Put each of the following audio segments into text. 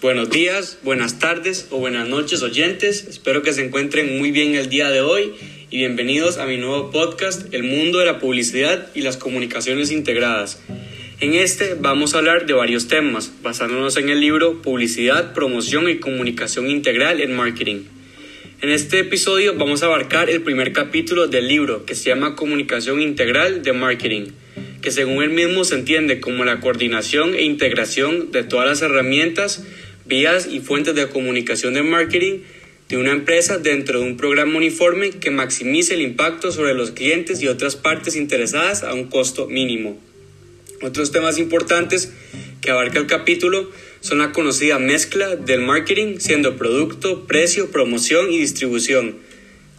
Buenos días, buenas tardes o buenas noches oyentes. Espero que se encuentren muy bien el día de hoy y bienvenidos a mi nuevo podcast El mundo de la publicidad y las comunicaciones integradas. En este vamos a hablar de varios temas, basándonos en el libro Publicidad, Promoción y Comunicación Integral en Marketing. En este episodio vamos a abarcar el primer capítulo del libro que se llama Comunicación Integral de Marketing que según él mismo se entiende como la coordinación e integración de todas las herramientas vías y fuentes de comunicación de marketing de una empresa dentro de un programa uniforme que maximice el impacto sobre los clientes y otras partes interesadas a un costo mínimo. Otros temas importantes que abarca el capítulo son la conocida mezcla del marketing siendo producto, precio, promoción y distribución.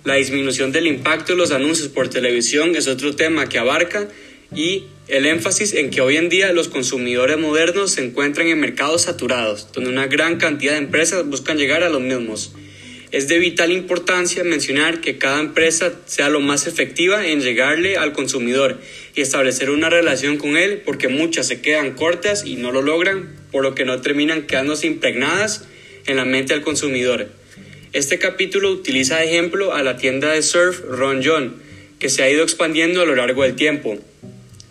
La disminución del impacto de los anuncios por televisión es otro tema que abarca y el énfasis en que hoy en día los consumidores modernos se encuentran en mercados saturados, donde una gran cantidad de empresas buscan llegar a los mismos. Es de vital importancia mencionar que cada empresa sea lo más efectiva en llegarle al consumidor y establecer una relación con él porque muchas se quedan cortas y no lo logran, por lo que no terminan quedándose impregnadas en la mente del consumidor. Este capítulo utiliza de ejemplo a la tienda de surf Ron John, que se ha ido expandiendo a lo largo del tiempo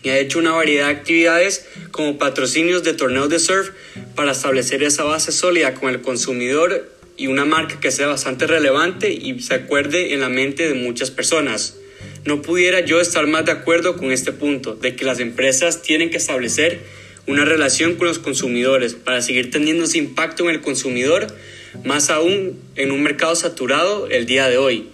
y ha hecho una variedad de actividades como patrocinios de torneos de surf para establecer esa base sólida con el consumidor y una marca que sea bastante relevante y se acuerde en la mente de muchas personas. No pudiera yo estar más de acuerdo con este punto, de que las empresas tienen que establecer una relación con los consumidores para seguir teniendo ese impacto en el consumidor, más aún en un mercado saturado el día de hoy.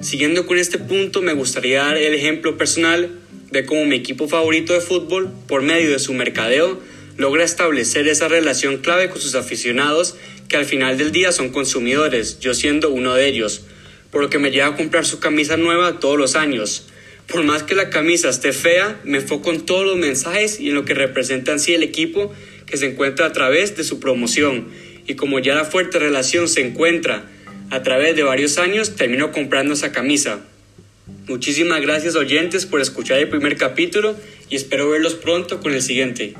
Siguiendo con este punto, me gustaría dar el ejemplo personal de cómo mi equipo favorito de fútbol, por medio de su mercadeo, logra establecer esa relación clave con sus aficionados que al final del día son consumidores, yo siendo uno de ellos, por lo que me lleva a comprar su camisa nueva todos los años. Por más que la camisa esté fea, me enfoco en todos los mensajes y en lo que representa en el equipo que se encuentra a través de su promoción. Y como ya la fuerte relación se encuentra a través de varios años, termino comprando esa camisa. Muchísimas gracias oyentes por escuchar el primer capítulo y espero verlos pronto con el siguiente.